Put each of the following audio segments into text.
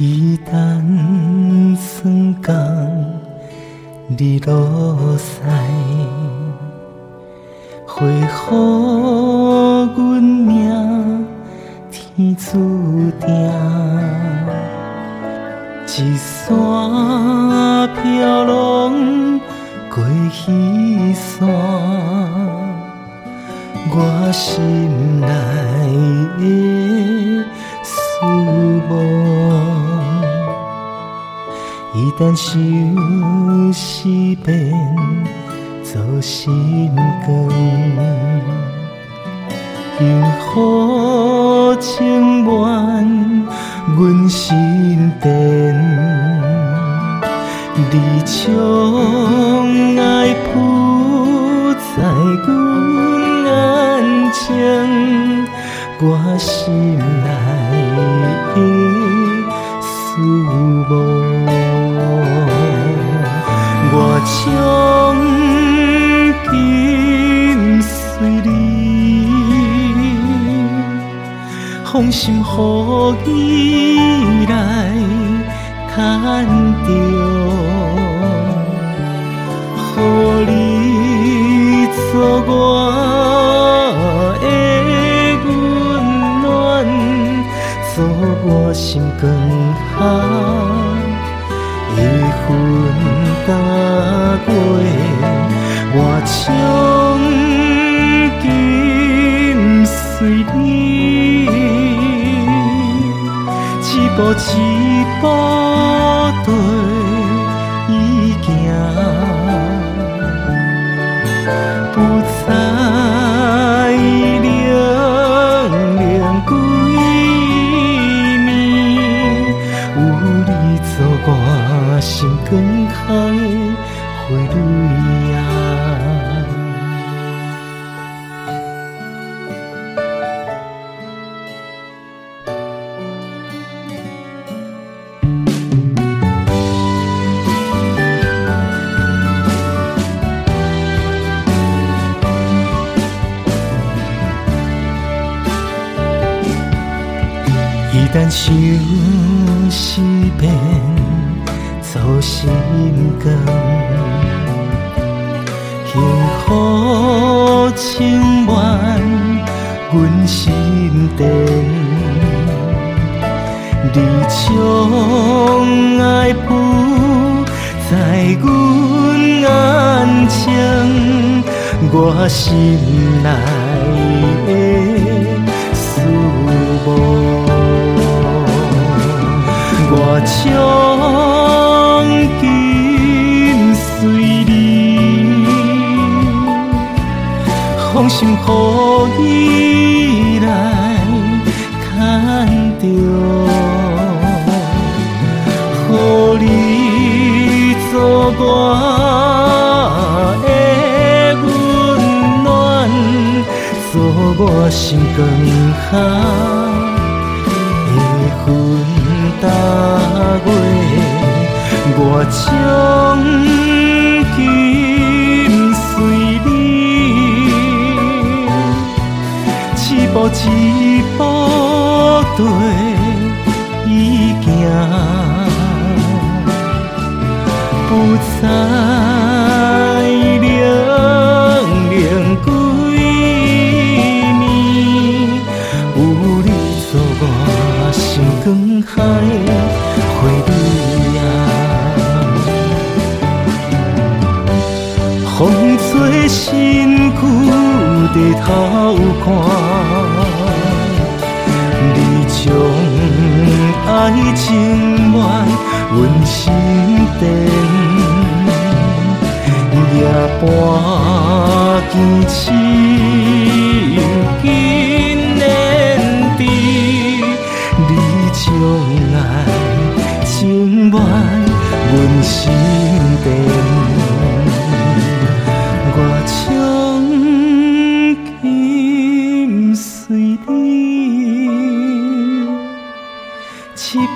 伊等霜降日落西，花予阮命天注定，一山飘浪过彼山，我心内一旦想思变做心光，幸福充满阮身边，你将爱铺在阮眼前，我心内的思慕。我将跟随你，放心予伊来牵着，予你做我的温暖，做我心刚下。的云踏过，我将紧随你，一步一步对伊行，心更开的花蕊啊，一旦想思变。做心光，幸福充满阮身边，你将爱铺在阮眼前，我心内的放心予伊来牵着，予你做我的温暖，做我心刚下的云踏过。我将一步一步对伊行，不再冷冷几暝，有你做我心更海花蕊啊。风吹心低头看，你将爱充满阮心田，夜半坚持又紧粘稠，你将爱充满阮心田。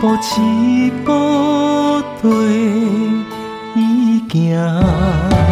步一步对伊行。